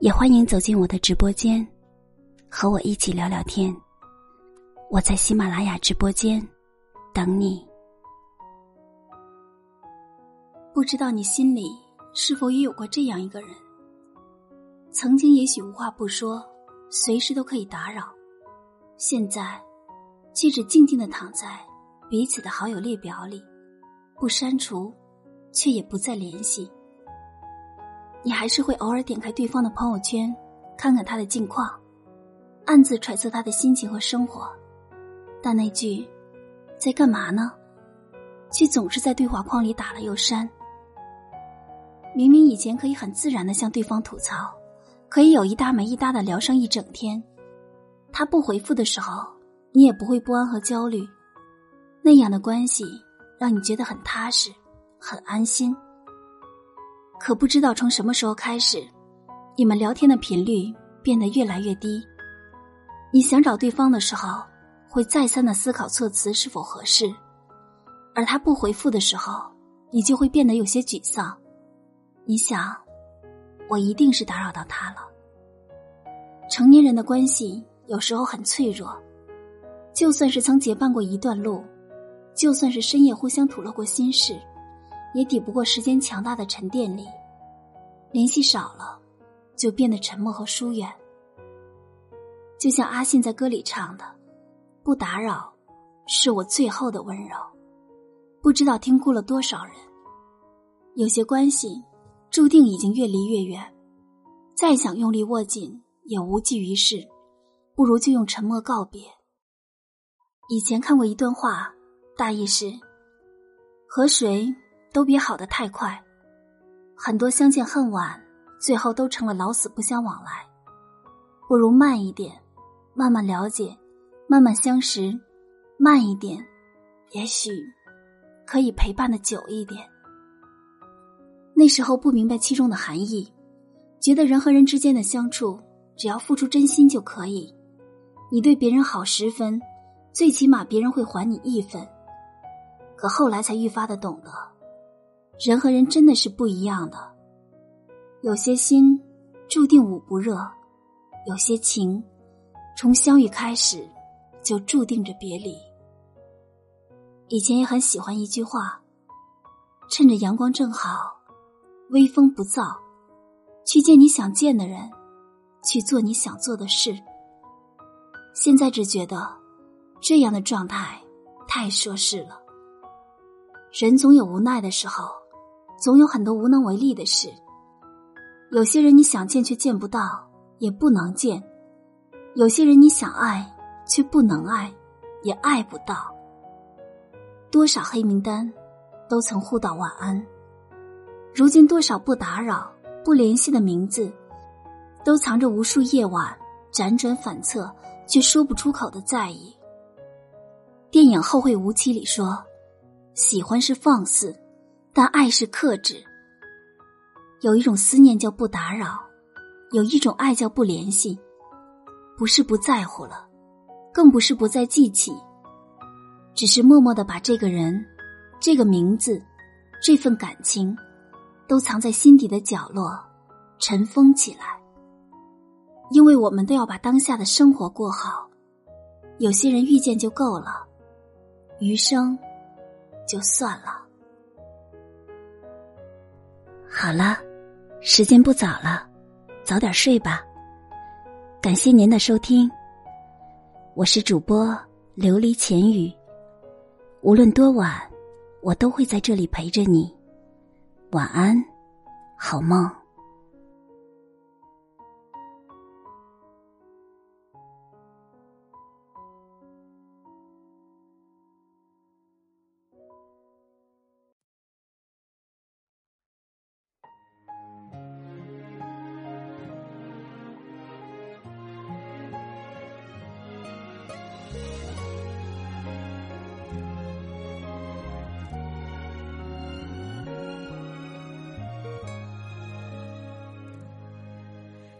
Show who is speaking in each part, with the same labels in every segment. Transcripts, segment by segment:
Speaker 1: 也欢迎走进我的直播间，和我一起聊聊天。我在喜马拉雅直播间等你。不知道你心里是否也有过这样一个人？曾经也许无话不说，随时都可以打扰，现在却只静静的躺在彼此的好友列表里，不删除，却也不再联系。你还是会偶尔点开对方的朋友圈，看看他的近况，暗自揣测他的心情和生活，但那句“在干嘛呢”，却总是在对话框里打了又删。明明以前可以很自然的向对方吐槽，可以有一搭没一搭的聊上一整天，他不回复的时候，你也不会不安和焦虑，那样的关系让你觉得很踏实，很安心。可不知道从什么时候开始，你们聊天的频率变得越来越低。你想找对方的时候，会再三的思考措辞是否合适；而他不回复的时候，你就会变得有些沮丧。你想，我一定是打扰到他了。成年人的关系有时候很脆弱，就算是曾结伴过一段路，就算是深夜互相吐露过心事。也抵不过时间强大的沉淀力，联系少了，就变得沉默和疏远。就像阿信在歌里唱的：“不打扰，是我最后的温柔。”不知道听哭了多少人。有些关系，注定已经越离越远，再想用力握紧也无济于事，不如就用沉默告别。以前看过一段话，大意是：和谁？都别好的太快，很多相见恨晚，最后都成了老死不相往来。不如慢一点，慢慢了解，慢慢相识，慢一点，也许可以陪伴的久一点。那时候不明白其中的含义，觉得人和人之间的相处，只要付出真心就可以。你对别人好十分，最起码别人会还你一分。可后来才愈发的懂得。人和人真的是不一样的，有些心注定捂不热，有些情从相遇开始就注定着别离。以前也很喜欢一句话：“趁着阳光正好，微风不燥，去见你想见的人，去做你想做的事。”现在只觉得这样的状态太奢侈了。人总有无奈的时候。总有很多无能为力的事。有些人你想见却见不到，也不能见；有些人你想爱却不能爱，也爱不到。多少黑名单，都曾互道晚安。如今多少不打扰、不联系的名字，都藏着无数夜晚辗转反侧却说不出口的在意。电影《后会无期》里说：“喜欢是放肆。”但爱是克制，有一种思念叫不打扰，有一种爱叫不联系，不是不在乎了，更不是不再记起，只是默默的把这个人、这个名字、这份感情，都藏在心底的角落，尘封起来。因为我们都要把当下的生活过好，有些人遇见就够了，余生就算了。好了，时间不早了，早点睡吧。感谢您的收听，我是主播琉璃浅语。无论多晚，我都会在这里陪着你。晚安，好梦。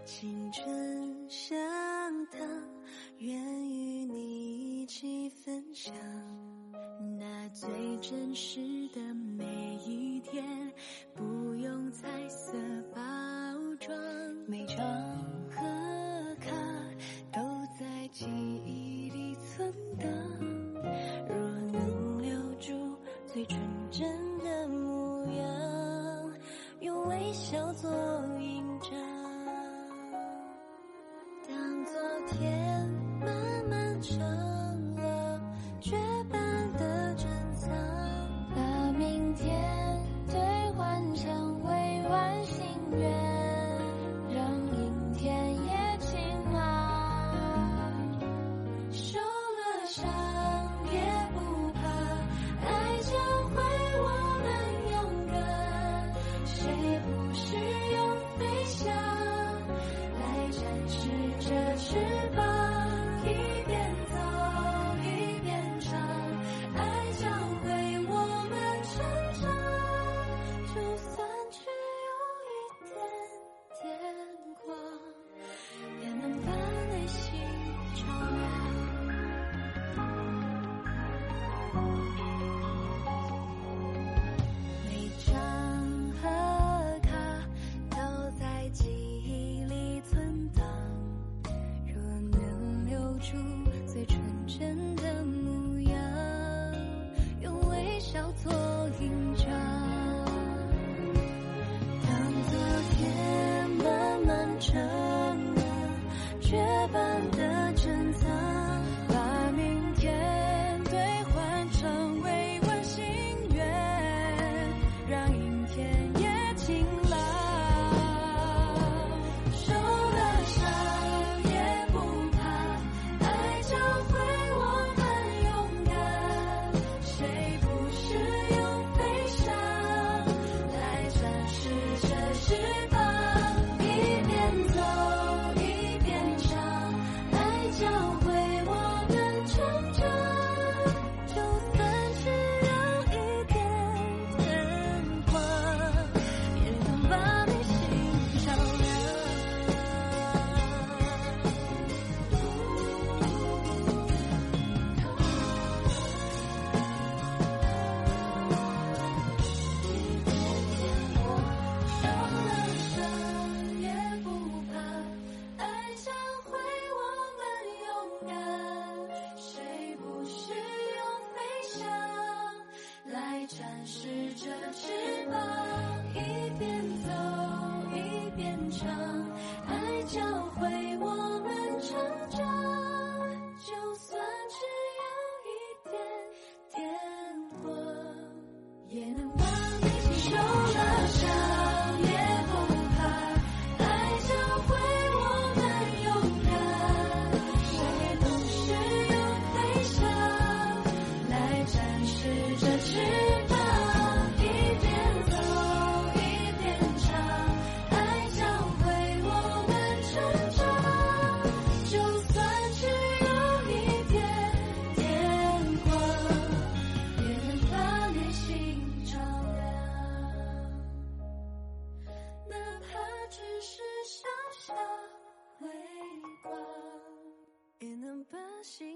Speaker 2: 青春像糖，愿与你一起分享那最真实。心。